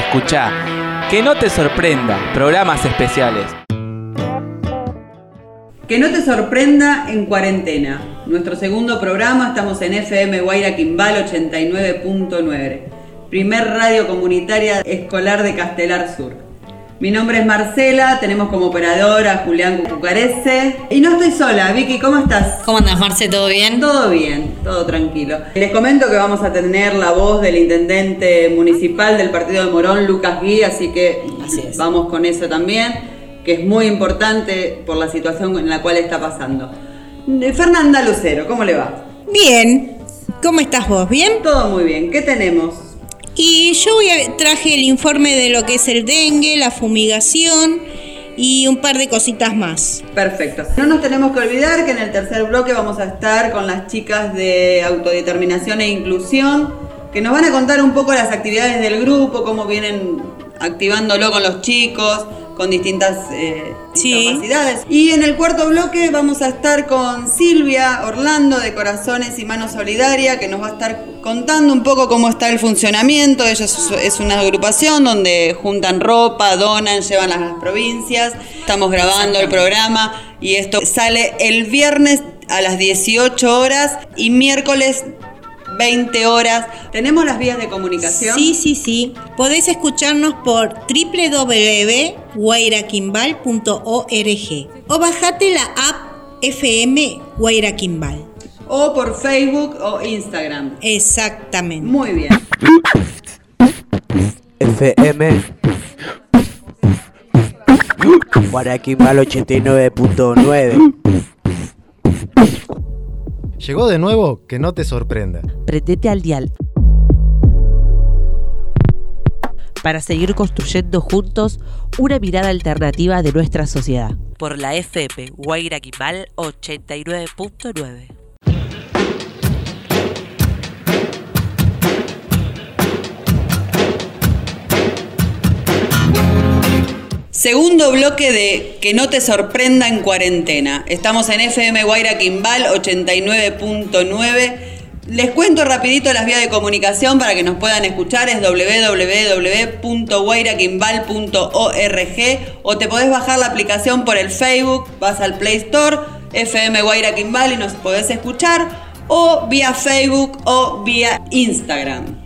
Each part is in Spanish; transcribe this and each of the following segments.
escuchá. Que no te sorprenda, programas especiales. Que no te sorprenda en cuarentena. Nuestro segundo programa, estamos en FM Guaira Quimbal 89.9, primer radio comunitaria escolar de Castelar Sur. Mi nombre es Marcela, tenemos como operadora a Julián Cucarese. Y no estoy sola, Vicky, ¿cómo estás? ¿Cómo andas, Marce? ¿Todo bien? Todo bien, todo tranquilo. Les comento que vamos a tener la voz del intendente municipal del partido de Morón, Lucas Gui, así que vamos con eso también, que es muy importante por la situación en la cual está pasando. Fernanda Lucero, ¿cómo le va? Bien. ¿Cómo estás vos? ¿Bien? Todo muy bien. ¿Qué tenemos? Y yo traje el informe de lo que es el dengue, la fumigación y un par de cositas más. Perfecto. No nos tenemos que olvidar que en el tercer bloque vamos a estar con las chicas de autodeterminación e inclusión, que nos van a contar un poco las actividades del grupo, cómo vienen activándolo con los chicos, con distintas eh, discapacidades. Y en el cuarto bloque vamos a estar con Silvia Orlando de Corazones y Manos Solidaria, que nos va a estar contando un poco cómo está el funcionamiento. Ellos es una agrupación donde juntan ropa, donan, llevan a las provincias. Estamos grabando el programa y esto sale el viernes a las 18 horas y miércoles 20 horas. ¿Tenemos las vías de comunicación? Sí, sí, sí. Podés escucharnos por www.guairaquimbal.org o bajate la app FM Guairaquimbal. O por Facebook o Instagram. Exactamente. Muy bien. FM Guairaquimbal 89.9 Llegó de nuevo, que no te sorprenda. Pretete al dial. Para seguir construyendo juntos una mirada alternativa de nuestra sociedad. Por la FM Guaira 89.9. Segundo bloque de Que no te sorprenda en cuarentena. Estamos en FM Guaira Quimbal 89.9. Les cuento rapidito las vías de comunicación para que nos puedan escuchar. Es www.guairaquimbal.org o te podés bajar la aplicación por el Facebook, vas al Play Store, FM Guaira Quimbal y nos podés escuchar o vía Facebook o vía Instagram.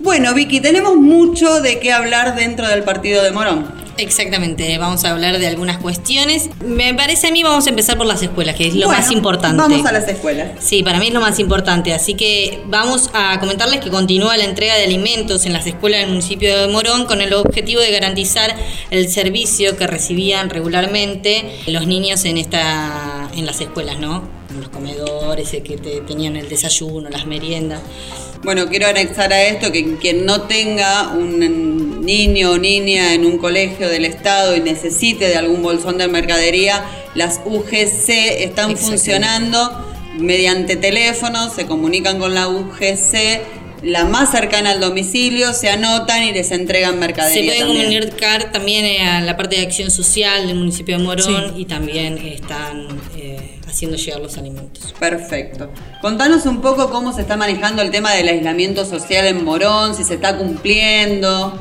Bueno, Vicky, tenemos mucho de qué hablar dentro del partido de Morón. Exactamente, vamos a hablar de algunas cuestiones. Me parece a mí vamos a empezar por las escuelas, que es lo más importante. Vamos a las escuelas. Sí, para mí es lo más importante, así que vamos a comentarles que continúa la entrega de alimentos en las escuelas del municipio de Morón con el objetivo de garantizar el servicio que recibían regularmente los niños en esta en las escuelas, ¿no? En los comedores, que tenían el desayuno, las meriendas. Bueno, quiero anexar a esto que quien no tenga un niño o niña en un colegio del Estado y necesite de algún bolsón de mercadería, las UGC están funcionando mediante teléfono, se comunican con la UGC la más cercana al domicilio, se anotan y les entregan mercadería. Se pueden comunicar también eh, a la parte de acción social del municipio de Morón y también están eh, haciendo llegar los alimentos. Perfecto. Contanos un poco cómo se está manejando el tema del aislamiento social en Morón, si se está cumpliendo.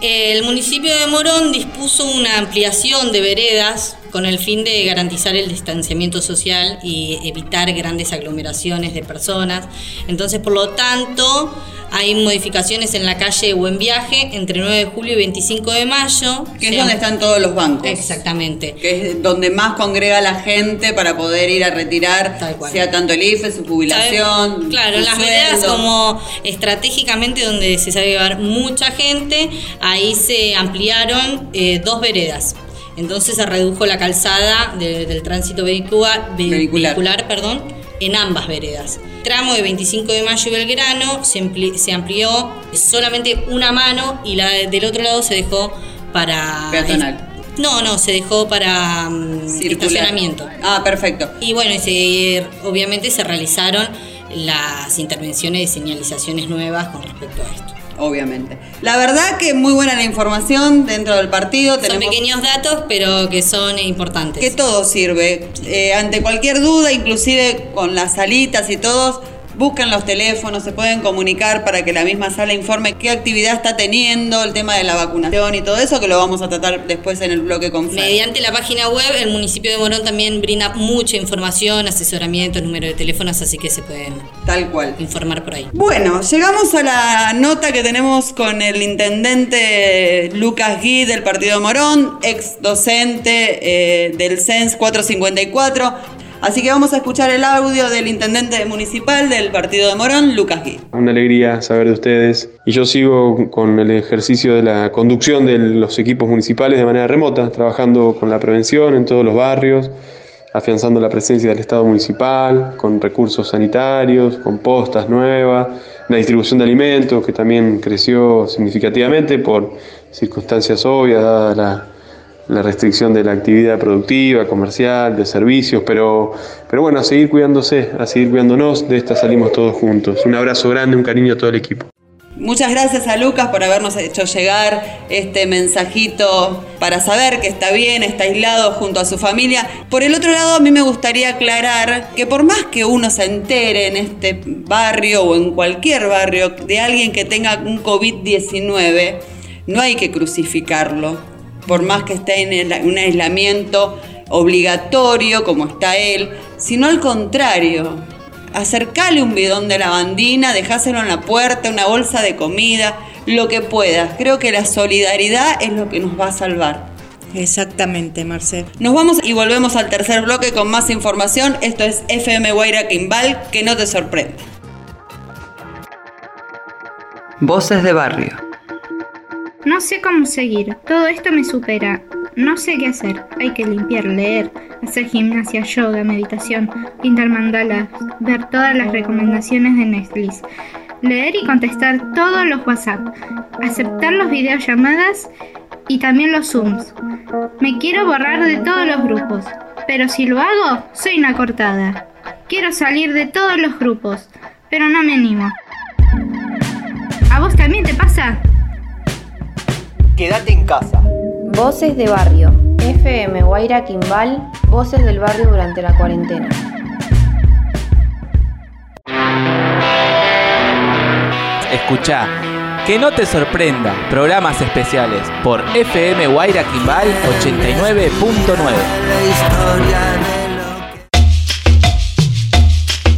El municipio de Morón dispuso una ampliación de veredas con el fin de garantizar el distanciamiento social y evitar grandes aglomeraciones de personas. Entonces, por lo tanto, hay modificaciones en la calle Buen Viaje entre 9 de julio y 25 de mayo. Que es donde están todos los bancos. Exactamente. Que es donde más congrega la gente para poder ir a retirar, sea tanto el IFE, su jubilación. Claro, las veredas como estratégicamente donde se sabe llevar mucha gente, ahí se ampliaron eh, dos veredas entonces se redujo la calzada del tránsito vehicular, vehicular. perdón, en ambas veredas. Tramo de 25 de mayo y Belgrano se, se amplió solamente una mano y la del otro lado se dejó para... Peatonal. No, no, se dejó para um, estacionamiento. Ah, perfecto. Y bueno, obviamente se realizaron las intervenciones de señalizaciones nuevas con respecto a esto obviamente. La verdad que muy buena la información dentro del partido. Son pequeños datos, pero que son importantes. Que todo sirve. Eh, ante cualquier duda, inclusive con las salitas y todos, busquen los teléfonos, se pueden comunicar para que la misma sala informe qué actividad está teniendo, el tema de la vacunación y todo eso, que lo vamos a tratar después en el bloque con Fer. Mediante la página web, el municipio de Morón también brinda mucha información, asesoramiento, número de teléfonos, así que se pueden Tal cual. informar por ahí. Bueno, llegamos a la nota que tenemos con el intendente Lucas Gui del Partido Morón, ex docente eh, del CENS 454. Así que vamos a escuchar el audio del intendente municipal del Partido de Morón, Lucas Gui. Una alegría saber de ustedes. Y yo sigo con el ejercicio de la conducción de los equipos municipales de manera remota, trabajando con la prevención en todos los barrios, afianzando la presencia del Estado municipal, con recursos sanitarios, con postas nuevas, la distribución de alimentos que también creció significativamente por circunstancias obvias, dada la, la restricción de la actividad productiva, comercial, de servicios, pero, pero bueno, a seguir cuidándose, a seguir cuidándonos, de esta salimos todos juntos. Un abrazo grande, un cariño a todo el equipo. Muchas gracias a Lucas por habernos hecho llegar este mensajito para saber que está bien, está aislado junto a su familia. Por el otro lado, a mí me gustaría aclarar que por más que uno se entere en este barrio o en cualquier barrio de alguien que tenga un COVID-19, no hay que crucificarlo. Por más que esté en el- un aislamiento obligatorio como está él, sino al contrario, acercale un bidón de lavandina, dejáselo en la puerta, una bolsa de comida, lo que puedas. Creo que la solidaridad es lo que nos va a salvar. Exactamente, Marcel. Nos vamos y volvemos al tercer bloque con más información. Esto es FM Guaira Quimbal, que no te sorprenda. Voces de barrio. No sé cómo seguir, todo esto me supera. No sé qué hacer. Hay que limpiar, leer, hacer gimnasia, yoga, meditación, pintar mandalas, ver todas las recomendaciones de Netflix, leer y contestar todos los WhatsApp, aceptar los videollamadas y también los Zooms. Me quiero borrar de todos los grupos, pero si lo hago, soy una cortada. Quiero salir de todos los grupos, pero no me animo. ¿A vos también te pasa? Quédate en casa. Voces de barrio. FM Guaira Quimbal. Voces del barrio durante la cuarentena. Escucha, que no te sorprenda, programas especiales por FM Guaira Quimbal 89.9.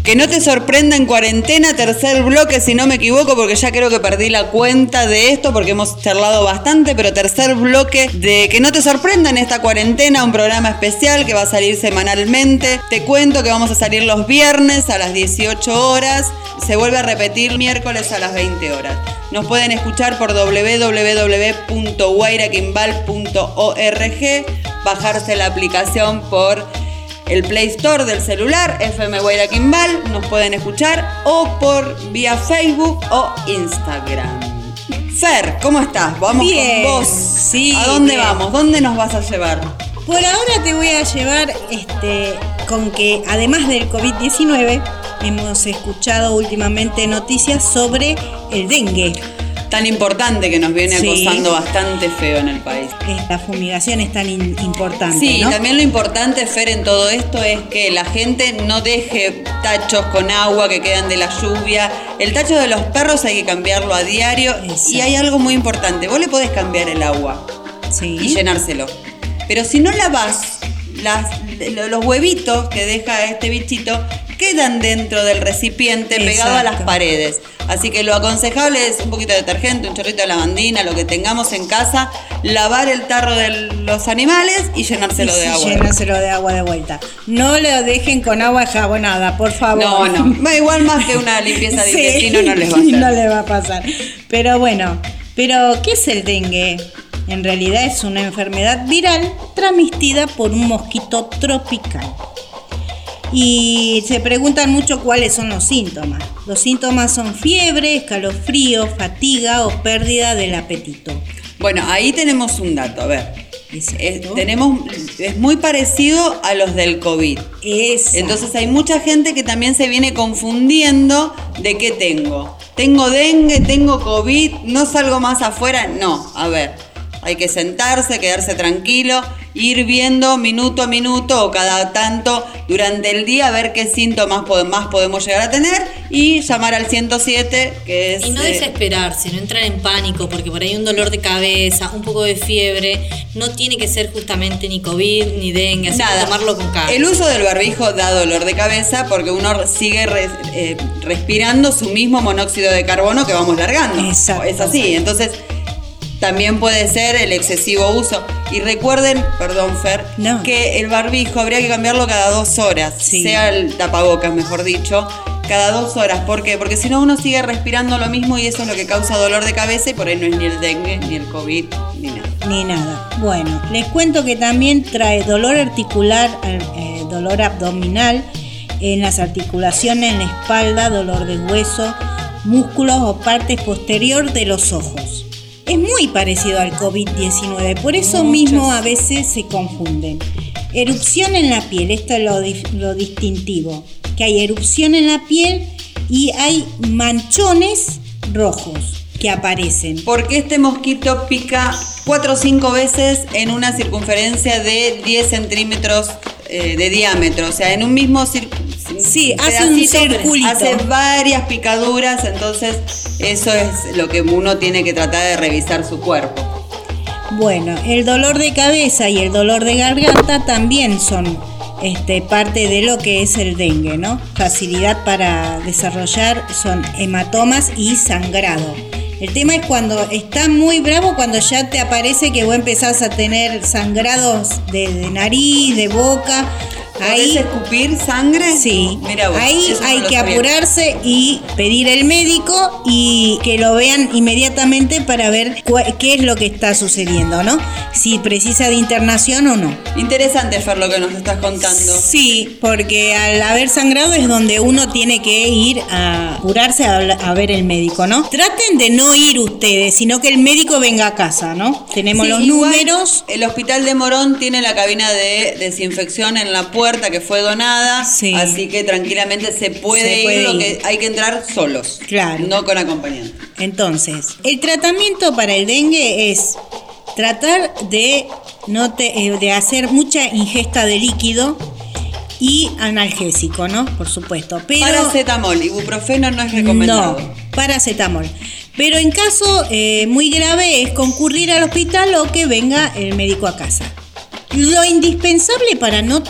Que no te sorprenda en cuarentena, tercer bloque, si no me equivoco, porque ya creo que perdí la cuenta de esto, porque hemos charlado bastante, pero tercer bloque de Que no te sorprenda en esta cuarentena, un programa especial que va a salir semanalmente. Te cuento que vamos a salir los viernes a las 18 horas, se vuelve a repetir miércoles a las 20 horas. Nos pueden escuchar por www.guairaquimbal.org, bajarse la aplicación por el Play Store del celular, FM Guaira Quimbal, nos pueden escuchar o por vía Facebook o Instagram. Fer, ¿cómo estás? Vamos Bien, con vos. sí, ¿A dónde bien. vamos? ¿Dónde nos vas a llevar? Por ahora te voy a llevar este, con que además del COVID-19 hemos escuchado últimamente noticias sobre el dengue. Tan importante que nos viene Sí. acosando bastante feo en el país. Esta fumigación es tan in- importante. Sí, ¿no? también lo importante, Fer, en todo esto es que la gente no deje tachos con agua que quedan de la lluvia. El tacho de los perros hay que cambiarlo a diario. Y hay algo muy importante, vos le podés cambiar el agua y llenárselo. Pero si no lavas las, lo- los huevitos que deja este bichito, quedan dentro del recipiente pegado a las paredes. Así que lo aconsejable es un poquito de detergente, un chorrito de lavandina, lo que tengamos en casa, lavar el tarro de los animales y llenárselo Y de sí, agua. Llenárselo de agua de vuelta. No lo dejen con agua jabonada, por favor. No, no. Va igual más que una limpieza de Sí, intestino no les va a hacer. No les va a pasar. Pero bueno, pero ¿qué es el dengue? En realidad es una enfermedad viral transmitida por un mosquito tropical. Y se preguntan mucho cuáles son los síntomas. Los síntomas son fiebre, escalofrío, fatiga o pérdida del apetito. Bueno, ahí tenemos un dato, a ver. Es, tenemos, es muy parecido a los del COVID. Entonces hay mucha gente que también se viene confundiendo de qué tengo. Tengo dengue, tengo COVID, no salgo más afuera. No, a ver. Hay que sentarse, quedarse tranquilo, ir viendo minuto a minuto o cada tanto durante el día a ver qué síntomas más podemos llegar a tener y llamar al 107, que es... Y no eh, desesperarse, no entrar en pánico, porque por ahí un dolor de cabeza, un poco de fiebre, no tiene que ser justamente ni COVID ni dengue, así que Nada. tomarlo con calma. El uso del barbijo da dolor de cabeza porque uno sigue res- eh, respirando su mismo monóxido de carbono que vamos largando. Exacto. Es así. Entonces, también puede ser el excesivo uso. Y recuerden, perdón Fer, No. que el barbijo habría que cambiarlo cada dos horas, Sí. sea el tapabocas, mejor dicho. Cada dos horas, ¿por qué? Porque si no uno sigue respirando lo mismo y eso es lo que causa dolor de cabeza y por ahí no es ni el dengue, ni el COVID, ni nada. Ni nada. Bueno, les cuento que también trae dolor articular, eh, dolor abdominal en las articulaciones, en la espalda, dolor de hueso, músculos o partes posterior de los ojos. Es muy parecido al COVID-19, por eso mismo a veces se confunden. Erupción en la piel, esto es lo, lo distintivo, que hay erupción en la piel y hay manchones rojos que aparecen. Porque este mosquito pica 4 o 5 veces en una circunferencia de 10 centímetros eh, de diámetro. O sea, en un mismo Sí, hace un circulito. Hace varias picaduras, entonces eso es lo que uno tiene que tratar de revisar su cuerpo. Bueno, el dolor de cabeza y el dolor de garganta también son este, parte de lo que es el dengue, ¿no? Facilidad para desarrollar son hematomas y sangrado. El tema es cuando está muy bravo, cuando ya te aparece que vos empezás a tener sangrados de, de nariz, de boca. Ahí, ¿Podés escupir sangre? Sí, Mira vos, ahí no hay que sabía. apurarse y pedir el médico y que lo vean inmediatamente para ver qué es lo que está sucediendo, ¿no? Si precisa de internación o no. Interesante, Fer, lo que nos estás contando. Sí, porque al haber sangrado es donde uno tiene que ir a curarse a, a ver el médico, ¿no? Traten de no ir ustedes, sino que el médico venga a casa, ¿no? Tenemos Sí, los números. El hospital de Morón tiene la cabina de desinfección en la puerta que fue donada, Sí. así que tranquilamente se puede, Se ir, lo que hay que entrar solos, Claro. no con acompañante. Entonces, el tratamiento para el dengue es tratar de, no te- eh, de hacer mucha ingesta de líquido y analgésico, ¿no? Por supuesto. Pero Paracetamol, ibuprofeno no es recomendado. no, paracetamol. Pero en caso eh, muy grave es concurrir al hospital o que venga el médico a casa. Lo indispensable para no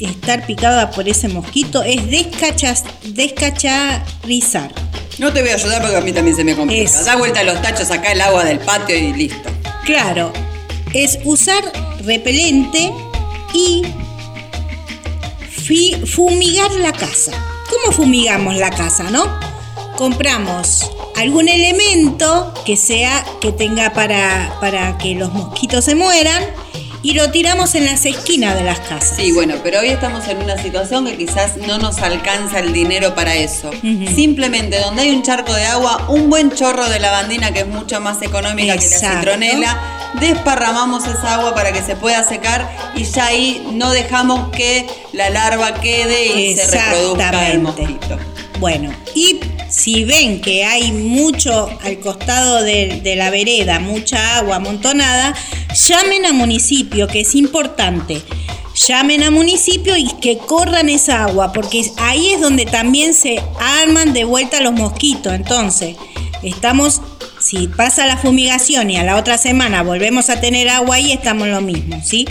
estar picada por ese mosquito es descachas- descacharizar. No te voy a ayudar porque a mí también se me complica. Eso. Da vuelta a los tachos, acá el agua del patio y listo. Claro, es usar repelente y fumigar la casa. ¿Cómo fumigamos la casa, no? Compramos algún elemento que sea que tenga para, para que los mosquitos se mueran y lo tiramos en las esquinas de las casas. Sí, bueno, pero hoy estamos en una situación que quizás no nos alcanza el dinero para eso. Simplemente donde hay un charco de agua, un buen chorro de lavandina que es mucho más económica que la citronela, desparramamos esa agua para que se pueda secar y ya ahí no dejamos que la larva quede y se reproduzca el mosquito. Bueno, y si ven que hay mucho al costado de, la vereda, mucha agua amontonada, llamen a municipio, que es importante. Llamen a municipio y que corran esa agua, porque ahí es donde también se arman de vuelta los mosquitos. Entonces, estamos, si pasa la fumigación y a la otra semana volvemos a tener agua ahí, estamos lo mismo, ¿sí?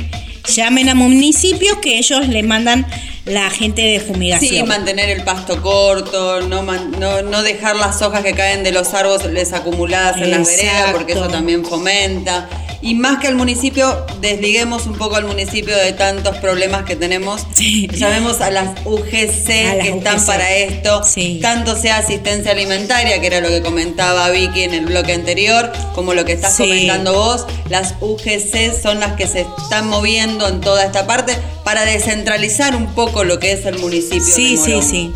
Llamen a municipios que ellos le mandan la gente de fumigación. Sí, mantener el pasto corto, no, man- no, no dejar las hojas que caen de los árboles acumuladas en las veredas, porque eso Exacto. también fomenta. Y más que al municipio, desliguemos un poco al municipio de tantos problemas que tenemos. Llamemos a las UGC A las que están UGC. para esto, tanto sea asistencia alimentaria, que era lo que comentaba Vicky en el bloque anterior, como lo que estás Sí. comentando vos. Las UGC son las que se están moviendo en toda esta parte para descentralizar un poco lo que es el municipio. Sí, de sí, sí.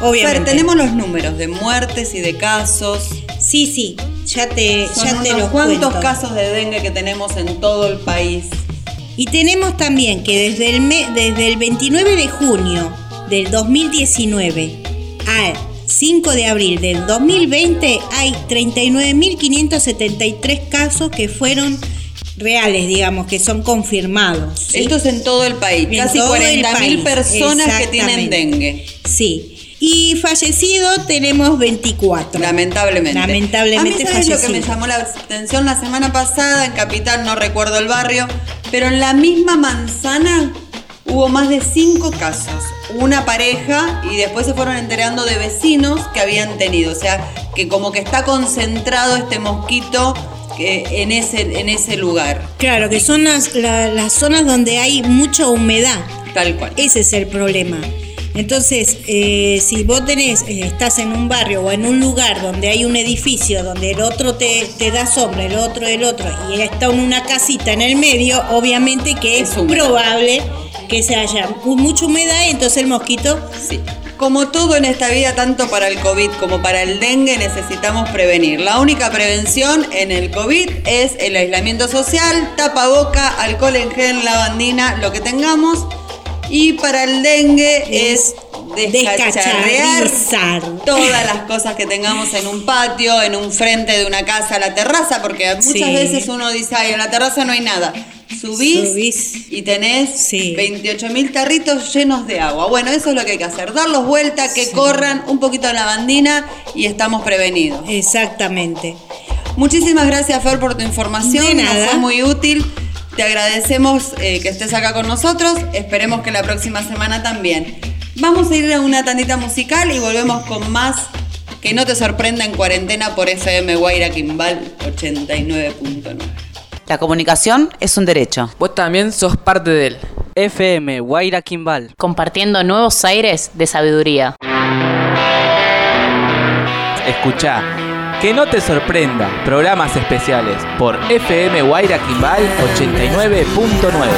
Obviamente. Fer, tenemos los números de muertes y de casos. Sí, sí, ya te, Son ya te los cuento. casos de dengue que tenemos en todo el país. Y tenemos también que desde el, me- desde el 29 de junio del 2019 al 5 de abril del 2020 hay 39.573 casos que fueron reales, digamos, que son confirmados. ¿sí? Esto es en todo el país. En Casi todo el 40.000 país, personas que tienen dengue. Sí. Y fallecido tenemos 24. Lamentablemente. Lamentablemente A mí, ¿sabes lo que me llamó la atención la semana pasada? En Capital, no recuerdo el barrio, pero en la misma manzana hubo más de cinco casos. Una pareja y después se fueron enterando de vecinos que habían tenido. O sea, que como que está concentrado este mosquito que- en, ese, en ese lugar. Claro, que son las, la- las zonas donde hay mucha humedad. Tal cual. Ese es el problema. Entonces, eh, si vos tenés, eh, estás en un barrio o en un lugar donde hay un edificio, donde el otro te, te da sombra, el otro, el otro, y está en una casita en el medio, obviamente que es, Es probable que se haya mu- mucha humedad y entonces el mosquito Sí. Como todo en esta vida, tanto para el COVID como para el dengue, necesitamos prevenir. La única prevención en el COVID es el aislamiento social, tapaboca, alcohol en gel, lavandina, lo que tengamos. Y para el dengue es descacharrear todas las cosas que tengamos en un patio, en un frente de una casa, la terraza, porque muchas Sí. veces uno dice, ay, en la terraza no hay nada. Subís, Subís. y tenés Sí. 28 mil tarritos llenos de agua. Bueno, eso es lo que hay que hacer, darlos vuelta, que corran un poquito de lavandina y estamos prevenidos. Exactamente. Muchísimas gracias, Fer, por tu información. De Nos fue muy útil. Te agradecemos eh, que estés acá con nosotros. Esperemos que la próxima semana también. Vamos a ir a una tandita musical y volvemos con más. Que no te sorprenda en cuarentena por FM Guaira Kimbal 89.9. La comunicación es un derecho. Vos también sos parte de él. FM Guaira Kimbal. Compartiendo nuevos aires de sabiduría. Escucha. Que no te sorprenda. Programas especiales por FM Guaira Kimbal 89.9.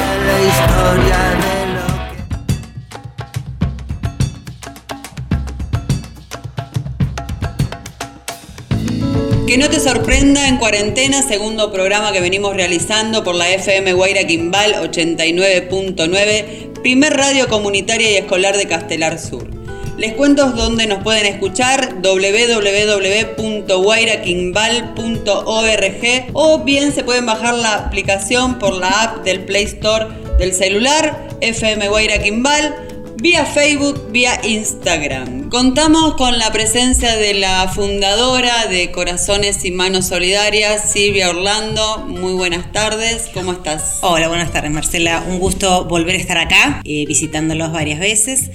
Que no te sorprenda en cuarentena, segundo programa que venimos realizando por la FM Guaira Quimbal 89.9, primer radio comunitaria y escolar de Castelar Sur. Les cuento dónde nos pueden escuchar www.guairaquimbal.org o bien se pueden bajar la aplicación por la app del Play Store del celular FM Guaira Quimbal vía Facebook, vía Instagram. Contamos con la presencia de la fundadora de Corazones y Manos Solidarias, Silvia Orlando. Muy buenas tardes, ¿cómo estás? Hola, buenas tardes Marcela. Un gusto volver a estar acá, eh, visitándolos varias veces.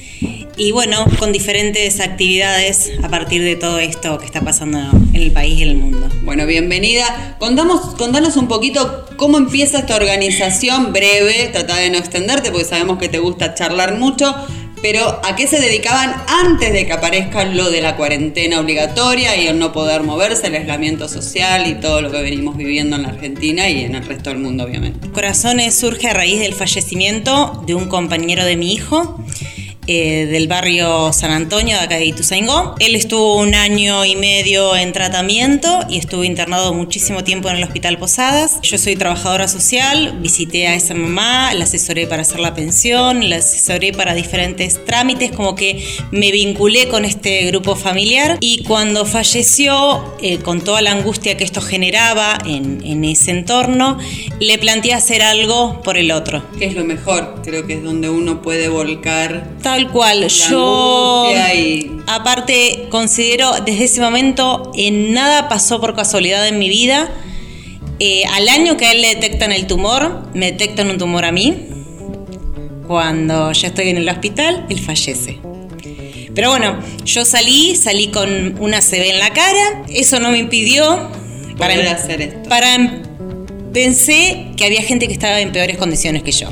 Y bueno, con diferentes actividades a partir de todo esto que está pasando en el país y en el mundo. Bueno, bienvenida. Contamos, contanos un poquito cómo empieza esta organización breve, trata de no extenderte porque sabemos que te gusta charlar mucho, pero ¿a qué se dedicaban antes de que aparezca lo de la cuarentena obligatoria y el no poder moverse, el aislamiento social y todo lo que venimos viviendo en la Argentina y en el resto del mundo, obviamente? Corazones surge a raíz del fallecimiento de un compañero de mi hijo. Eh, del barrio San Antonio, de acá de Ituzaingó. Él estuvo un año y medio en tratamiento y estuvo internado muchísimo tiempo en el Hospital Posadas. Yo soy trabajadora social, visité a esa mamá, la asesoré para hacer la pensión, la asesoré para diferentes trámites, como que me vinculé con este grupo familiar y cuando falleció, eh, con toda la angustia que esto generaba en, en ese entorno, le planteé hacer algo por el otro. ¿Qué es lo mejor? Creo que es donde uno puede volcar Tal cual, la yo y aparte considero desde ese momento en nada pasó por casualidad en mi vida. Eh, al año que a él le detectan el tumor, me detectan un tumor a mí. Cuando ya estoy en el hospital, él fallece. Pero bueno, yo salí, salí con una CB en la cara, eso no me impidió para, Poder hacer esto. para em- pensé que había gente que estaba en peores condiciones que yo.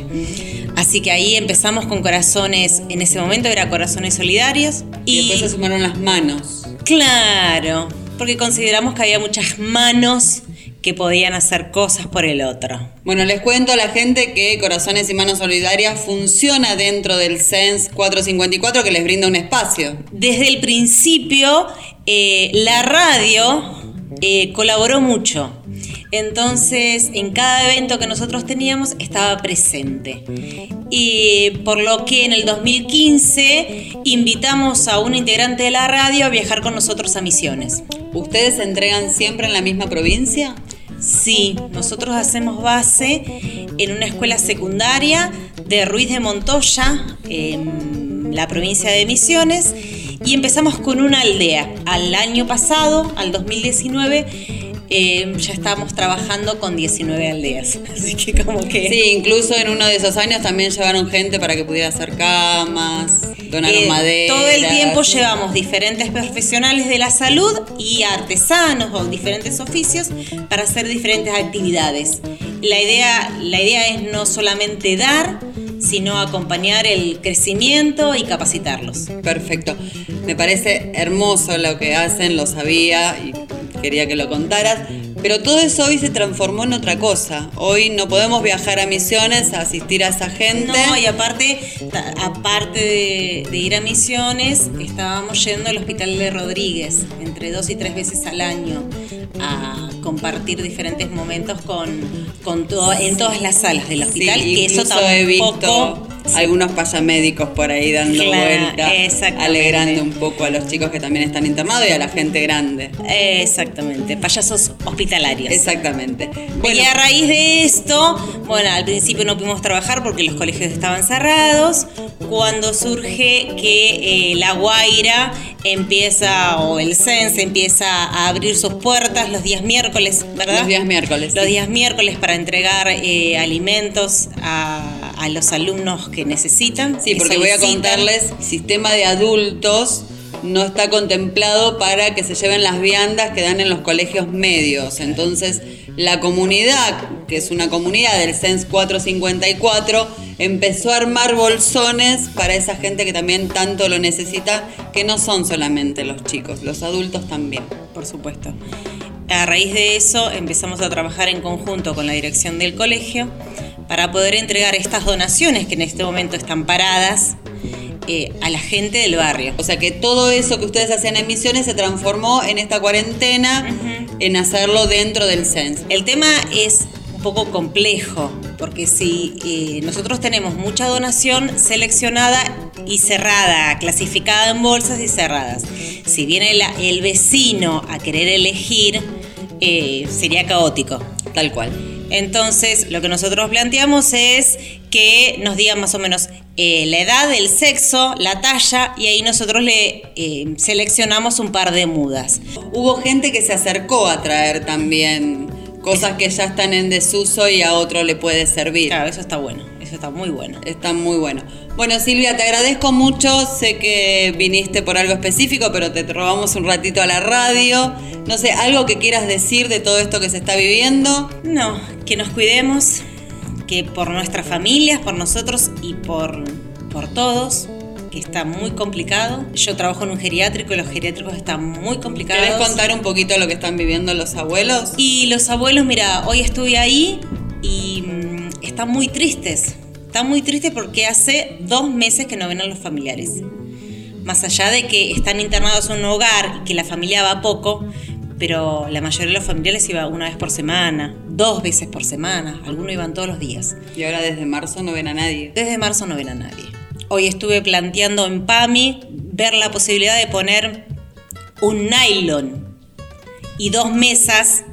Así que ahí empezamos con corazones, en ese momento era corazones solidarios. y después se sumaron las manos. Claro, porque consideramos que había muchas manos que podían hacer cosas por el otro. Bueno, les cuento a la gente que Corazones y Manos Solidarias funciona dentro del CENS 454 que les brinda un espacio. Desde el principio, eh, la radio eh, colaboró mucho. Entonces, en cada evento que nosotros teníamos estaba presente. Y por lo que en el 2015 invitamos a un integrante de la radio a viajar con nosotros a Misiones. ¿Ustedes se entregan siempre en la misma provincia? Sí, nosotros hacemos base en una escuela secundaria de Ruiz de Montoya, en la provincia de Misiones, y empezamos con una aldea. Al año pasado, al 2019, eh, ya estábamos trabajando con 19 aldeas. Así que como que... Sí, incluso en uno de esos años también llevaron gente para que pudiera hacer camas, donaron Eh, madera. Todo el tiempo llevamos diferentes profesionales de la salud y artesanos o diferentes oficios para hacer diferentes actividades. La idea, la idea es no solamente dar, sino acompañar el crecimiento y capacitarlos. Perfecto. Me parece hermoso lo que hacen, lo sabía y quería que lo contaras. Pero todo eso hoy se transformó en otra cosa. Hoy no podemos viajar a misiones a asistir a esa gente. No, y aparte, aparte de, de ir a misiones, estábamos yendo al hospital de Rodríguez entre dos y tres veces al año a compartir diferentes momentos con, con todo, en todas las salas del hospital, Sí, que eso he visto algunos payamédicos por ahí dando Claro, vuelta, exactamente. alegrando un poco a los chicos que también están internados y a la gente grande. Exactamente, payasos hospitalarios. Exactamente. y a raíz de esto, bueno, al principio no pudimos trabajar porque los colegios estaban cerrados. Cuando surge que eh, La Guaira empieza, o el CENS empieza a abrir sus puertas los días miércoles, ¿verdad? Los días miércoles. Los sí. días miércoles para entregar eh, alimentos a, a los alumnos que necesitan. Sí, que porque voy a contarles, sistema de adultos no está contemplado para que se lleven las viandas que dan en los colegios medios. Entonces, la comunidad, que es una comunidad del CENS 454, empezó a armar bolsones para esa gente que también tanto lo necesita, que no son solamente los chicos, los adultos también. Por supuesto. A raíz de eso empezamos a trabajar en conjunto con la dirección del colegio para poder entregar estas donaciones que en este momento están paradas eh, a la gente del barrio. O sea que todo eso que ustedes hacían en misiones se transformó en esta cuarentena en hacerlo dentro del CENS. El tema es un poco complejo, porque si eh, nosotros tenemos mucha donación seleccionada y cerrada, clasificada en bolsas y cerradas, si viene la- el vecino a querer elegir, eh, sería caótico. Tal cual. Entonces, lo que nosotros planteamos es que nos digan más o menos eh, la edad, el sexo, la talla, y ahí nosotros le eh, seleccionamos un par de mudas. Hubo gente que se acercó a traer también cosas que ya están en desuso y a otro le puede servir. Claro, eso está bueno, eso está muy bueno. Está muy bueno. Bueno, Silvia, te agradezco mucho. Sé que viniste por algo específico, pero te robamos un ratito a la radio. No sé, algo que quieras decir de todo esto que se está viviendo. No, que nos cuidemos, que por nuestras familias, por nosotros y por, por todos, que está muy complicado. Yo trabajo en un geriátrico y los geriátricos están muy complicados. ¿Querés contar un poquito lo que están viviendo los abuelos? Y los abuelos, mira, hoy estuve ahí y mm, están muy tristes. Están muy tristes porque hace dos meses que no ven a los familiares. Más allá de que están internados en un hogar y que la familia va poco, pero la mayoría de los familiares iba una vez por semana, dos veces por semana, algunos iban todos los días. Y ahora desde marzo no ven a nadie. Desde marzo no ven a nadie. Hoy estuve planteando en PAMI ver la posibilidad de poner un nylon y dos mesas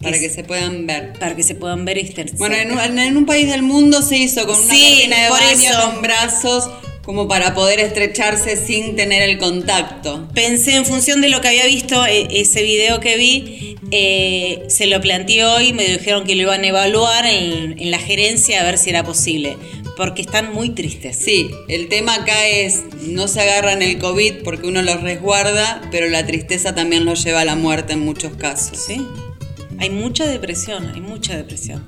Para que se puedan ver. para que se puedan ver y Bueno, en un, en un país del mundo se hizo con una Sí, de por baño eso. con brazos como para poder estrecharse sin tener el contacto. Pensé en función de lo que había visto, e- ese video que vi, eh, se lo planteé hoy, me dijeron que lo iban a evaluar en, en la gerencia a ver si era posible, porque están muy tristes. Sí, el tema acá es no se agarran el COVID porque uno los resguarda, pero la tristeza también los lleva a la muerte en muchos casos. Sí, hay mucha depresión, hay mucha depresión.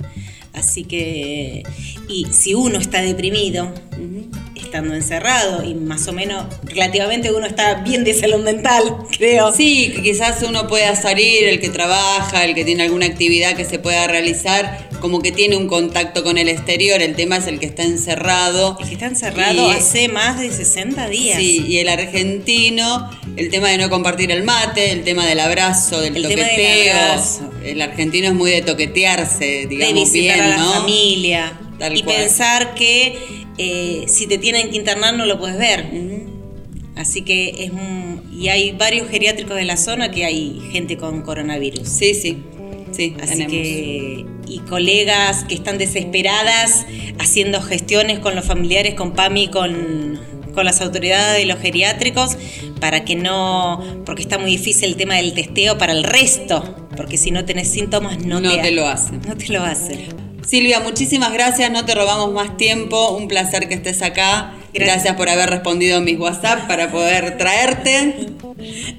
Así que, y si uno está deprimido, estando encerrado y más o menos relativamente uno está bien de salud mental, creo. Sí, que quizás uno pueda salir, el que trabaja, el que tiene alguna actividad que se pueda realizar, como que tiene un contacto con el exterior. El tema es el que está encerrado. El que está encerrado Y- hace más de 60 días. Sí, y el argentino, el tema de no compartir el mate, el tema del abrazo, del El tema del toqueteo. abrazo. El argentino es muy de toquetearse, de digamos visitar bien, a la ¿no? familia Tal y cual. pensar que eh, si te tienen que internar no lo puedes ver. Así que es un- y hay varios geriátricos de la zona que hay gente con coronavirus. Sí, sí. Sí, Así tenemos. que, y colegas que están desesperadas haciendo gestiones con los familiares, con PAMI, con, con las autoridades de los geriátricos, para que no, porque está muy difícil el tema del testeo para el resto, porque si no tenés síntomas no, No te ha- lo hacen. No te lo hacen. Silvia, muchísimas gracias, no te robamos más tiempo, un placer que estés acá. Gracias, por haber respondido a mis WhatsApp para poder traerte.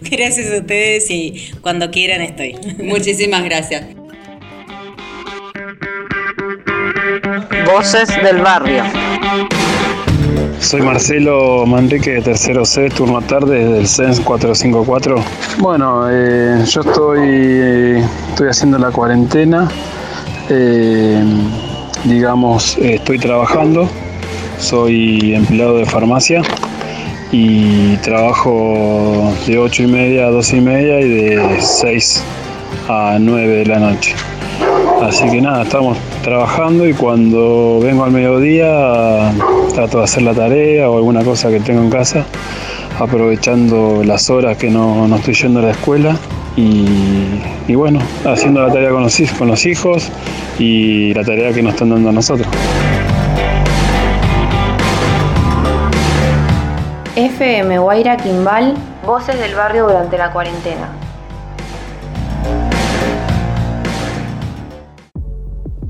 Gracias a ustedes y cuando quieran estoy. Muchísimas gracias. Voces del barrio. Soy Marcelo Manrique de Tercero C, turno tarde del CENS 454. Bueno, eh, yo estoy, estoy haciendo la cuarentena. eh, digamos, eh, estoy trabajando. Soy empleado de farmacia y trabajo de 8 y media a 12 y media y de 6 a 9 de la noche. Así que nada, estamos trabajando y cuando vengo al mediodía trato de hacer la tarea o alguna cosa que tengo en casa, aprovechando las horas que no, no estoy yendo a la escuela y, y bueno, haciendo la tarea con los, con los hijos y la tarea que nos están dando a nosotros. FM Guaira Quimbal, Voces del barrio durante la cuarentena.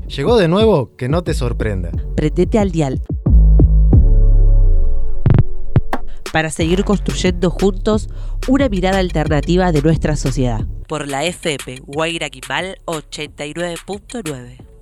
Llegó de nuevo, que no te sorprenda. Prendete al dial. Para seguir construyendo juntos una mirada alternativa de nuestra sociedad. Por la FM Guaira Quimbal 89.9.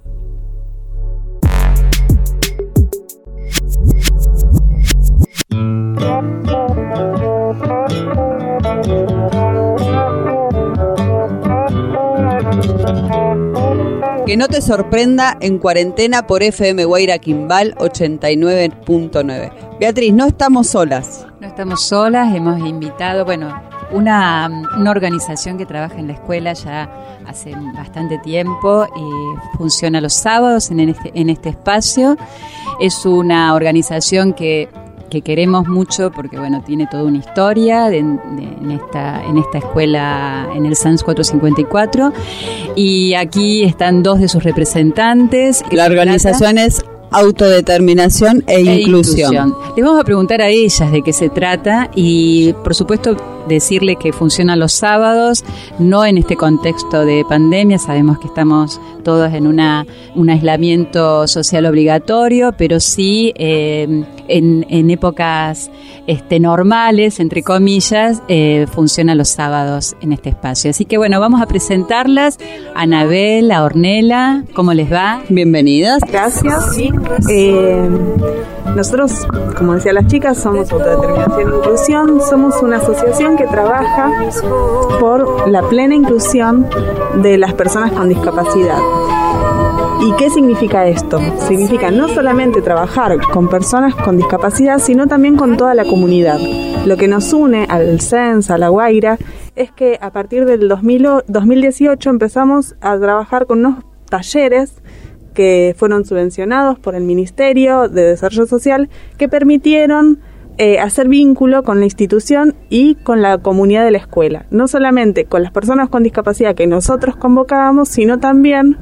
Que no te sorprenda en cuarentena por FM Guaira Quimbal 89.9. Beatriz, no estamos solas. No estamos solas, hemos invitado, bueno, una, una organización que trabaja en la escuela ya hace bastante tiempo y funciona los sábados en este, en este espacio. Es una organización que, que queremos mucho porque, bueno, tiene toda una historia de- de- en, esta, en esta escuela, en el SANS 454. Y aquí están dos de sus representantes. La organización es Autodeterminación e, e inclusión. Le vamos a preguntar a ellas de qué se trata y, por supuesto, decirle que funcionan los sábados, no en este contexto de pandemia, sabemos que estamos todos en una, un aislamiento social obligatorio, pero sí eh, en, en épocas este, normales, entre comillas, eh, funcionan los sábados en este espacio. Así que bueno, vamos a presentarlas. Anabel, a Ornella, ¿cómo les va? Bienvenidas. Gracias. Eh, nosotros, como decía las chicas, somos Autodeterminación e Inclusión. Somos una asociación que trabaja por la plena inclusión de las personas con discapacidad. ¿Y qué significa esto? Significa no solamente trabajar con personas con discapacidad, sino también con toda la comunidad. Lo que nos une al CENS, a la Guaira, es que a partir del 2000 o- 2018 empezamos a trabajar con unos talleres que fueron subvencionados por el Ministerio de Desarrollo Social que permitieron eh, hacer vínculo con la institución y con la comunidad de la escuela. No solamente con las personas con discapacidad que nosotros convocábamos, sino también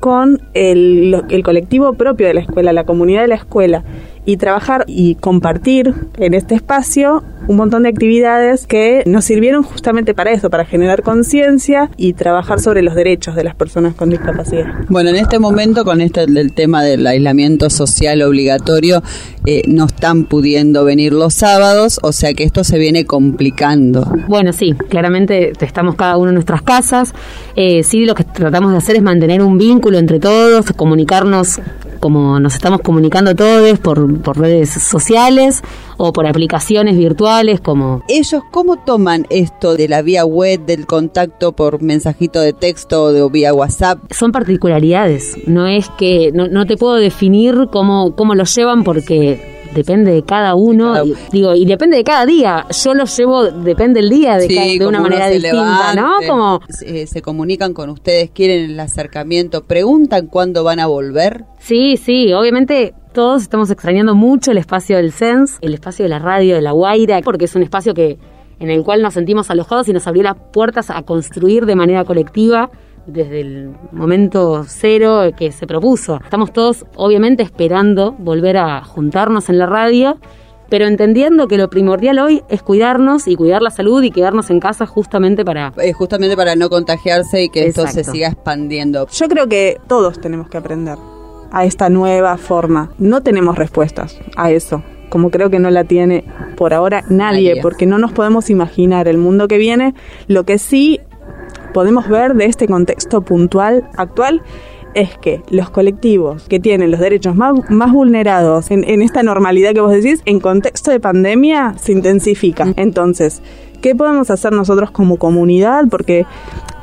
con el, el colectivo propio de la escuela, la comunidad de la escuela, y trabajar y compartir en este espacio un montón de actividades que nos sirvieron justamente para eso, para generar conciencia y trabajar sobre los derechos de las personas con discapacidad. Bueno, en este momento con este del tema del aislamiento social obligatorio, eh, no están pudiendo venir los sábados, o sea que esto se viene complicando. Bueno, sí, claramente estamos cada uno en nuestras casas. Eh, sí, lo que tratamos de hacer es mantener un vínculo entre todos, comunicarnos como nos estamos comunicando todos por, por redes sociales o por aplicaciones virtuales como... ¿Ellos cómo toman esto de la vía web, del contacto por mensajito de texto o de, o vía WhatsApp? Son particularidades, no es que... No, no te puedo definir cómo, cómo lo llevan porque depende de cada uno, y- digo, y depende de cada día. Yo lo llevo, depende del día, de, Sí, ca- de una manera distinta, ¿no? Como se, se comunican con ustedes, quieren el acercamiento, preguntan cuándo van a volver. Sí, sí, obviamente todos estamos extrañando mucho el espacio del SENS, el espacio de la radio, de la Guaira, porque es un espacio que en el cual nos sentimos alojados y nos abrió las puertas a construir de manera colectiva desde el momento cero que se propuso. Estamos todos obviamente esperando volver a juntarnos en la radio pero entendiendo que lo primordial hoy es cuidarnos y cuidar la salud y quedarnos en casa justamente para... Eh, justamente para no contagiarse y que esto se Exacto. siga expandiendo. Yo creo que todos tenemos que aprender a esta nueva forma. No tenemos respuestas a eso, como creo que no la tiene por ahora nadie, Nadie. porque no nos podemos imaginar el mundo que viene. Lo que sí podemos ver de este contexto puntual actual es que los colectivos que tienen los derechos más, más vulnerados en, en esta normalidad que vos decís, en contexto de pandemia, se intensifica. Entonces, ¿qué podemos hacer nosotros como comunidad? Porque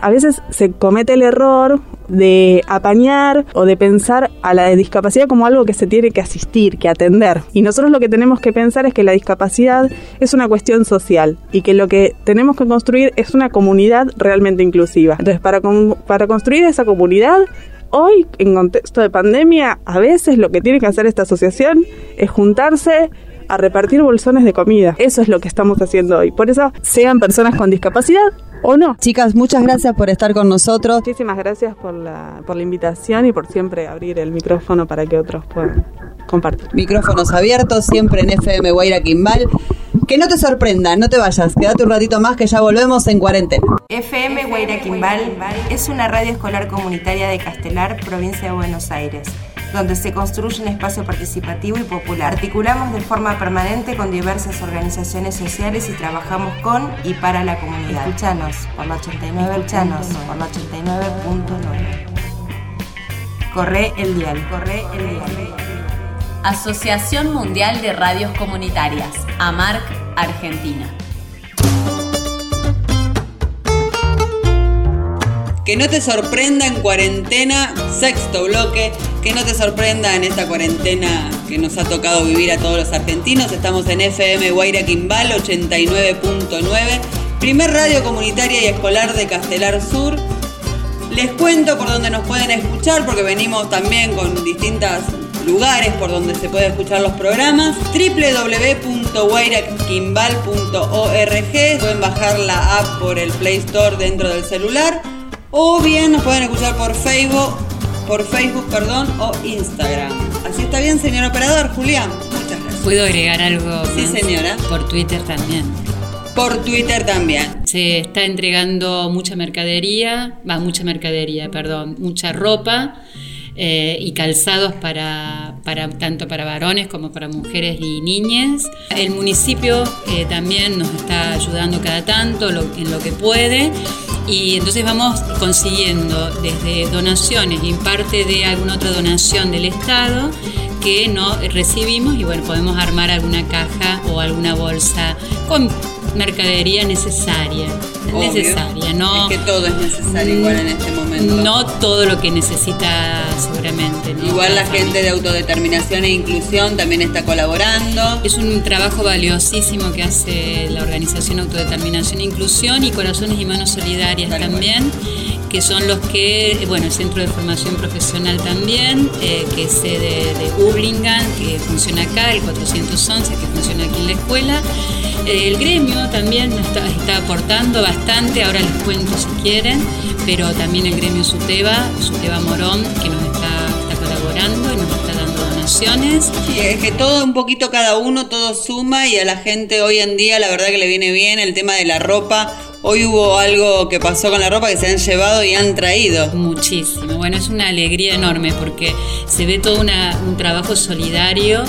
a veces se comete el error de apañar o de pensar a la discapacidad como algo que se tiene que asistir, que atender. Y nosotros lo que tenemos que pensar es que la discapacidad es una cuestión social y que lo que tenemos que construir es una comunidad realmente inclusiva. Entonces, para, para construir esa comunidad, hoy, en contexto de pandemia, a veces lo que tiene que hacer esta asociación es juntarse a repartir bolsones de comida. Eso es lo que estamos haciendo hoy. Por eso, sean personas con discapacidad o no. Chicas, muchas gracias por estar con nosotros. Muchísimas gracias por la, por la invitación y por siempre abrir el micrófono para que otros puedan compartir. Micrófonos abiertos, siempre en FM Guaira Quimbal. Que no te sorprenda, no te vayas, quédate un ratito más que ya volvemos en cuarentena. FM Guairaquimbal es una radio escolar comunitaria de Castelar, provincia de Buenos Aires, donde se construye un espacio participativo y popular. Articulamos de forma permanente con diversas organizaciones sociales y trabajamos con y para la comunidad. Escuchanos por la 89, escuchanos por la 89.9. Corre el dial, corre el dial. Asociación Mundial de Radios Comunitarias, AMARC, Argentina. Que no te sorprenda en cuarentena, sexto bloque. Que no te sorprenda en esta cuarentena que nos ha tocado vivir a todos los argentinos. Estamos en FM Guaira Quimbal 89.9, primer radio comunitaria y escolar de Castelar Sur. Les cuento por donde nos pueden escuchar, porque venimos también con distintos lugares por donde se puede escuchar los programas. www.guairaquimbal.org Pueden bajar la app por el Play Store dentro del celular. O bien nos pueden escuchar por Facebook, por Facebook, perdón, o Instagram. Así está bien, señor operador, Julián. Muchas gracias. ¿Puedo agregar algo? Sí, más? señora. Por Twitter también. Por Twitter también. Se está entregando mucha mercadería, va, mucha mercadería, perdón, mucha ropa eh, y calzados para, para tanto para varones como para mujeres y niñas. El municipio eh, también nos está ayudando cada tanto lo- en lo que puede y entonces vamos consiguiendo desde donaciones y parte de alguna otra donación del Estado que no recibimos y bueno, podemos armar alguna caja o alguna bolsa con mercadería necesaria. Obvio. Necesaria, ¿no? Es que todo es necesario igual en este momento. No todo lo que necesita seguramente. ¿no? Igual la gente de autodeterminación e inclusión también está colaborando. Es un trabajo valiosísimo que hace la organización Autodeterminación e Inclusión y Corazones y Manos Solidarias también, que son los que, bueno, el Centro de Formación Profesional también, eh, que es sede de Hurlingham, que funciona acá, el 411, que funciona aquí en la escuela. Eh, el gremio también está, está aportando bastante, ahora les cuento si quieren, pero también el gremio Suteba, Suteba Morón, que nos está, está colaborando y nos está dando donaciones. Sí, es que todo un poquito cada uno, todo suma y a la gente hoy en día la verdad que le viene bien el tema de la ropa. Hoy hubo algo que pasó con la ropa que se han llevado y han traído. Muchísimo. Bueno, es una alegría enorme porque se ve todo una- un trabajo solidario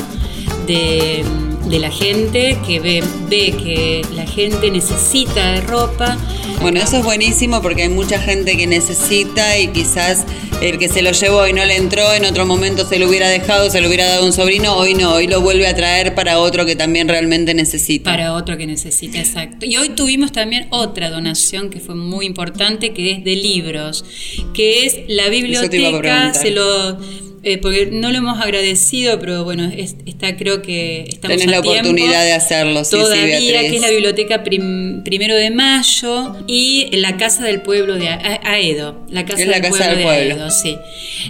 de, de la gente que ve, ve que la gente necesita de ropa. Bueno, eso es buenísimo porque hay mucha gente que necesita y quizás el que se lo llevó y no le entró, en otro momento se lo hubiera dejado, se lo hubiera dado a un sobrino, hoy no, hoy lo vuelve a traer para otro que también realmente necesita. Para otro que necesita, exacto. Y hoy tuvimos también otra donación que fue muy importante, que es de libros, que es la biblioteca, se lo... eh, porque no lo hemos agradecido, pero bueno, es- está creo que estamos Tenés a la tiempo. oportunidad de hacerlo, sí, sí, Todavía, Beatriz. que es la biblioteca prim- Primero de Mayo y la Casa del Pueblo de A- Aedo. La Casa, Es la del, Casa pueblo del de Pueblo. Aedo, sí.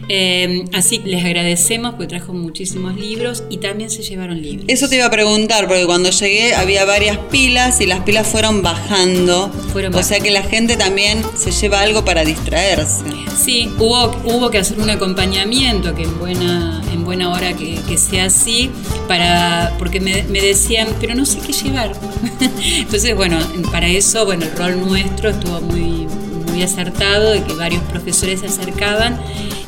Eh, así les agradecemos porque trajo muchísimos libros y también se llevaron libros. Eso te iba a preguntar, porque cuando llegué había varias pilas y las pilas fueron bajando. o sea que la gente también se lleva algo para distraerse. Sí, hubo, hubo que hacer un acompañamiento que en buena, en buena hora que, que sea así, para, porque me, me decían, pero no sé qué llevar. Entonces, bueno, para eso, bueno, el rol nuestro estuvo muy, muy acertado de que varios profesores se acercaban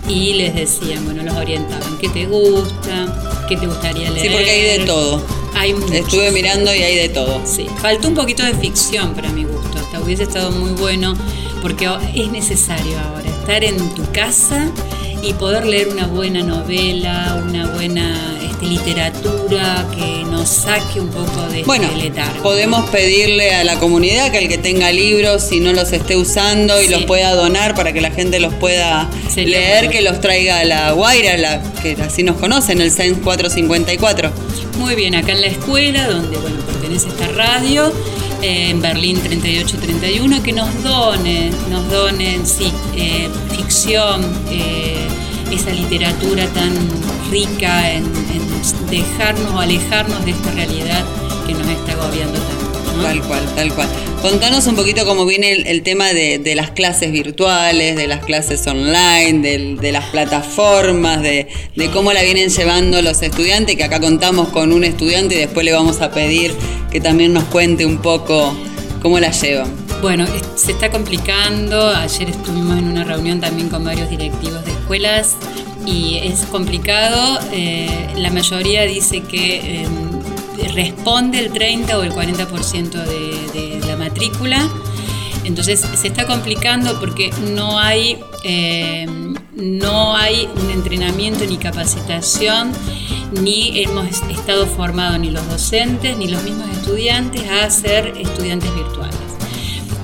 y les decían, bueno, los orientaban, ¿qué te gusta? ¿Qué te gustaría leer? Sí, porque hay de todo. Hay. Estuve mirando y hay de todo. Sí, faltó un poquito de ficción para mi gusto, hasta hubiese estado muy bueno, porque es necesario ahora estar en tu casa y poder leer una buena novela, una buena este, literatura que nos saque un poco de Bueno, este letargo. podemos pedirle a la comunidad que el que tenga libros, si no los esté usando y Sí. los pueda donar para que la gente los pueda Sería leer, bueno. que los traiga a la Guaira, la, que así nos conocen, el CENS 454. Muy bien, acá en la escuela, donde bueno, pertenece esta radio, eh, en Berlín 3831, que nos donen, nos donen, sí, eh, ficción, eh, esa literatura tan rica en, dejarnos o alejarnos de esta realidad que nos está agobiando tanto. Tal cual, tal cual. Contanos un poquito cómo viene el, tema de, las clases virtuales, de las clases online, de, las plataformas, de cómo la vienen llevando los estudiantes, que acá contamos con un estudiante y después le vamos a pedir que también nos cuente un poco cómo la llevan. Bueno, se está complicando. Ayer estuvimos en una reunión también con varios directivos de escuelas y es complicado. Eh, la mayoría dice que eh, responde el 30 o el 40% de, de la matrícula. Entonces se está complicando porque no hay, eh, no hay un entrenamiento ni capacitación, ni hemos estado formados ni los docentes ni los mismos estudiantes a ser estudiantes virtuales.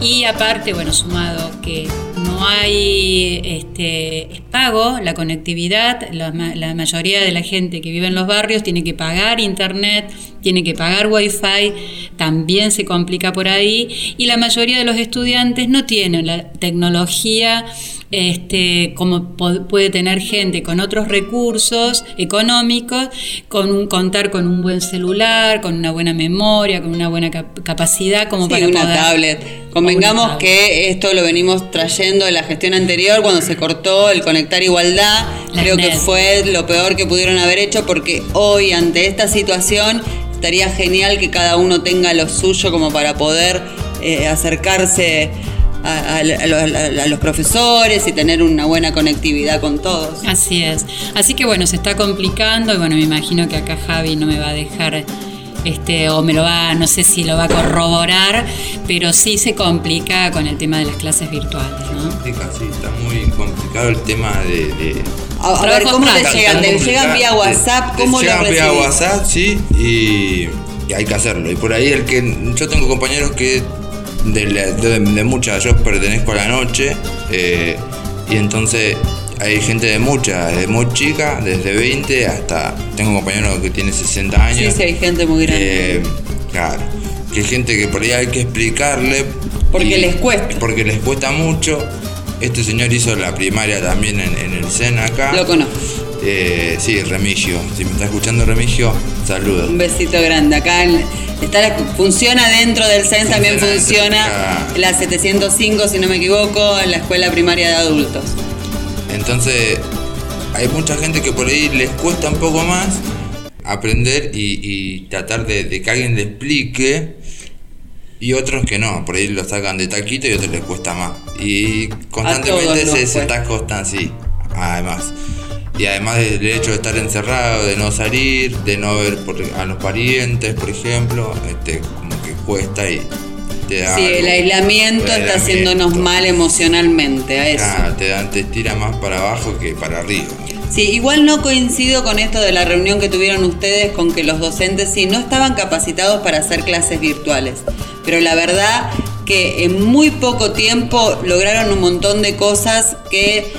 Y aparte, bueno, sumado que no hay este, es pago, la conectividad, la, la mayoría de la gente que vive en los barrios tiene que pagar internet, tiene que pagar wifi, también se complica por ahí, y la mayoría de los estudiantes no tienen la tecnología este, como puede tener gente con otros recursos económicos, con un, contar con un buen celular, con una buena memoria, con una buena cap- capacidad como Sí, para una poder- tablet. Convengamos que esto lo venimos trayendo de la gestión anterior cuando se cortó el conectar igualdad. Creo que fue lo peor que pudieron haber hecho porque hoy ante esta situación estaría genial que cada uno tenga lo suyo como para poder eh, acercarse a, a- a los- a los profesores y tener una buena conectividad con todos. Así es. Así que bueno, se está complicando y bueno, me imagino que acá Javi no me va a dejar este o me lo va, no sé si lo va a corroborar, pero sí se complica con el tema de las clases virtuales, ¿no? Complica, sí, está muy complicado el tema de. de- A, a ver, ¿cómo te llegan? ¿Te llegan vía Te- WhatsApp? te ¿Cómo lo llegan vía? WhatsApp, sí, y, y hay que hacerlo. Y por ahí el que. Yo tengo compañeros que. De, la- de, de muchas, yo pertenezco a la noche, eh, y entonces hay gente de muchas, desde muy chica, desde 20 hasta. Tengo un compañero que tiene 60 años. Sí, sí, hay gente muy grande. Eh, claro. Que hay gente que por ahí hay que explicarle. Porque y- les cuesta. Porque les cuesta mucho. Este señor hizo la primaria también en, en el SEN acá. Lo conozco. Eh, sí, Remigio. Si me está escuchando Remigio, saludos. Un besito grande. Acá está la- funciona dentro del CEN, también Funciona la 705, si no me equivoco, en la escuela primaria de adultos. Entonces, hay mucha gente que por ahí les cuesta un poco más aprender y, y tratar de, de que alguien le explique. Y otros que no, por ahí lo sacan de taquito y otros les cuesta más. Y constantemente se, se está costando, sí, además. Y además del hecho de estar encerrado, de no salir, de no ver por- a los parientes, por ejemplo, este, como que cuesta y te da. Sí, el aislamiento está aislamiento. haciéndonos mal emocionalmente a eso. Claro, te, dan, te tira más para abajo que para arriba. Sí, igual no coincido con esto de la reunión que tuvieron ustedes con que los docentes sí no estaban capacitados para hacer clases virtuales. Pero la verdad que en muy poco tiempo lograron un montón de cosas que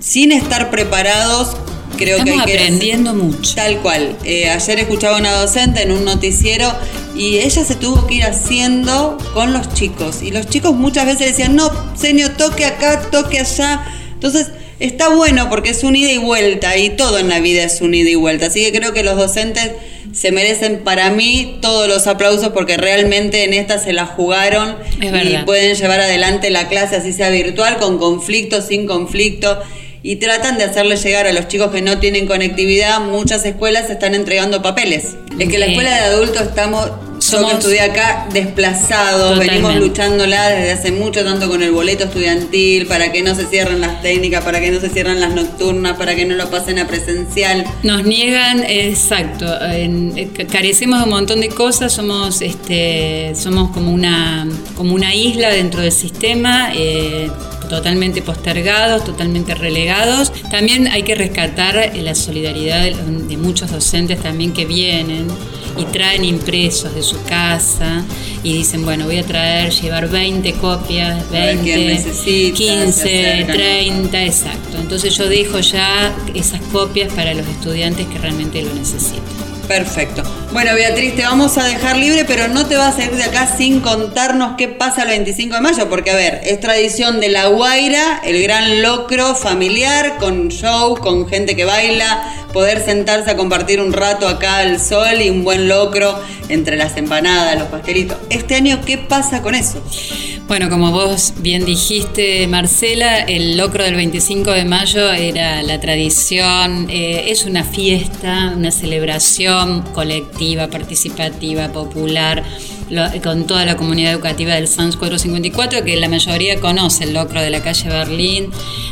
sin estar preparados creo Estamos que hay que aprendiendo mucho. Tal cual. Eh, ayer escuchaba a una docente en un noticiero y ella se tuvo que ir haciendo con los chicos. Y los chicos muchas veces decían, no, señor, toque acá, toque allá. Entonces, está bueno porque es un ida y vuelta y todo en la vida es un ida y vuelta. Así que creo que los docentes se merecen para mí todos los aplausos porque realmente en esta se la jugaron Es y verdad. pueden llevar adelante la clase así sea virtual, con conflicto, sin conflicto. Y tratan de hacerle llegar a los chicos que no tienen conectividad. Muchas escuelas están entregando papeles. Es que la escuela de adultos estamos, yo Somos- que estudié acá, desplazados. Venimos luchándola desde hace mucho, tanto con el boleto estudiantil, para que no se cierren las técnicas, para que no se cierren las nocturnas, para que no lo pasen a presencial. Nos niegan, exacto, en- eh, ca- carecemos de un montón de cosas, somos, este, somos como una, como una isla dentro del sistema, eh, totalmente postergados, totalmente relegados. También hay que rescatar eh, la solidaridad de, muchos docentes también que vienen y traen impresos de su casa y dicen, bueno, voy a traer, llevar 20 copias, ver quién 20, necesita, se 15, acercan. 30, exacto. Entonces yo dejo ya esas copias para los estudiantes que realmente lo necesitan. Perfecto. Bueno, Beatriz, te vamos a dejar libre, pero no te vas a ir de acá sin contarnos qué pasa el 25 de mayo, porque a ver, es tradición de La Guaira, el gran locro familiar, con show, con gente que baila, poder sentarse a compartir un rato acá al sol y un buen locro entre las empanadas, los pastelitos. Este año, ¿qué pasa con eso? Bueno, como vos bien dijiste, Marcela, el locro del 25 de mayo era la tradición, eh, es una fiesta, una celebración colectiva, participativa, popular, lo- con toda la comunidad educativa del SANS 454, que la mayoría conoce el locro de la calle Berlín,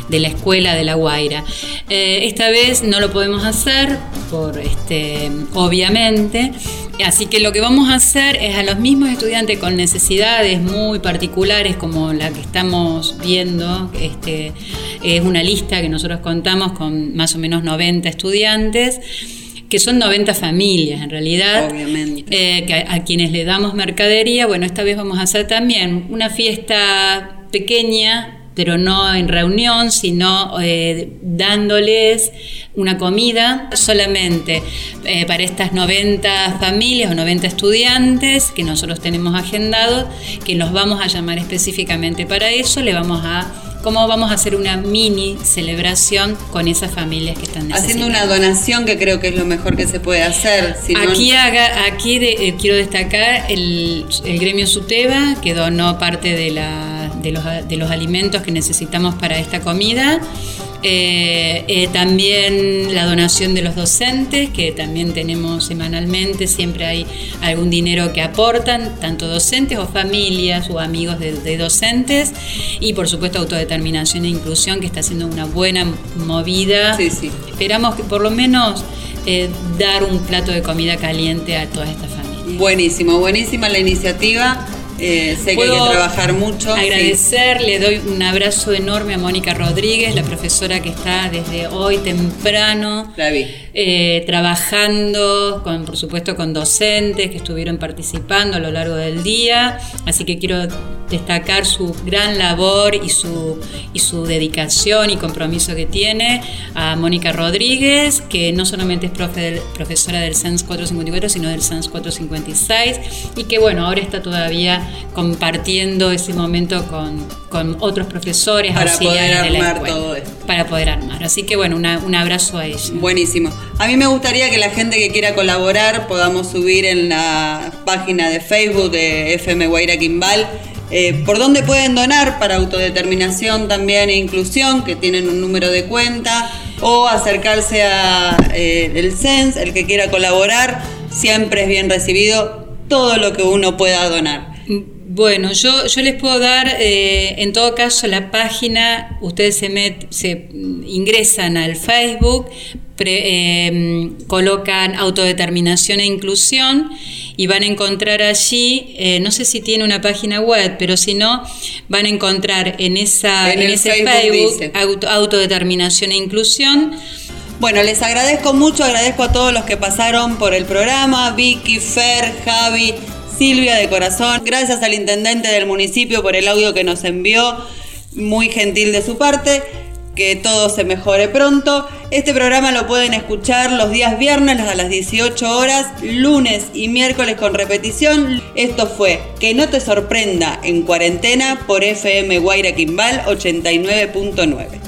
de la escuela de La Guaira. Eh, esta vez no lo podemos hacer, por este, obviamente, así que lo que vamos a hacer es a los mismos estudiantes con necesidades muy particulares como la que estamos viendo, este, es una lista que nosotros contamos con más o menos 90 estudiantes que son 90 familias en realidad, eh, que a, a quienes le damos mercadería. Bueno, esta vez vamos a hacer también una fiesta pequeña, pero no en reunión, sino eh, dándoles una comida solamente eh, para estas 90 familias o 90 estudiantes que nosotros tenemos agendados, que los vamos a llamar específicamente para eso, le vamos a cómo vamos a hacer una mini celebración con esas familias que están necesitando. Haciendo una donación que creo que es lo mejor que se puede hacer. si no- Aquí, haga, aquí de- eh, quiero destacar el, el gremio Suteba, que donó parte de, la- de los, de los alimentos que necesitamos para esta comida. Eh, eh, también la donación de los docentes, que también tenemos semanalmente, siempre hay algún dinero que aportan, tanto docentes o familias o amigos de, de docentes. Y por supuesto autodeterminación e inclusión, que está haciendo una buena movida. Esperamos que por lo menos eh, dar un plato de comida caliente a todas estas familias. Buenísimo, buenísima la iniciativa. Eh, sé que hay que trabajar mucho. Agradecer, le doy un abrazo enorme a Mónica Rodríguez, la profesora que está desde hoy temprano. Eh, trabajando, con, por supuesto, con docentes que estuvieron participando a lo largo del día. Así que quiero destacar su gran labor y su, y su dedicación y compromiso que tiene a Mónica Rodríguez, que no solamente es profe del- profesora del SENS 454, sino del SENS 456, y que bueno, ahora está todavía compartiendo ese momento con, con otros profesores Para auxiliares poder de la armar escuela. todo esto. Para poder armar. Así que bueno, una- un abrazo a ella. Buenísimo. A mí me gustaría que la gente que quiera colaborar podamos subir en la página de Facebook de FM Guaira Quimbal. eh, por dónde pueden donar para autodeterminación también e inclusión, que tienen un número de cuenta, o acercarse a eh, el CENS, el que quiera colaborar, siempre es bien recibido todo lo que uno pueda donar. Bueno, yo, yo les puedo dar, eh, en todo caso, la página, ustedes se, met- se ingresan al Facebook, pre- eh, colocan autodeterminación e inclusión y van a encontrar allí, eh, no sé si tiene una página web, pero si no, van a encontrar en, esa, En ese Facebook Facebook, dice. auto- autodeterminación e inclusión. Bueno, les agradezco mucho, agradezco a todos los que pasaron por el programa, Vicky, Fer, Javi, Silvia de corazón. Gracias al intendente del municipio por el audio que nos envió, muy gentil de su parte. que todo se mejore pronto. Este programa lo pueden escuchar los días viernes a las 18 horas, lunes y miércoles con repetición. Esto fue Que no te sorprenda en cuarentena por FM Guaira Quimbal 89.9.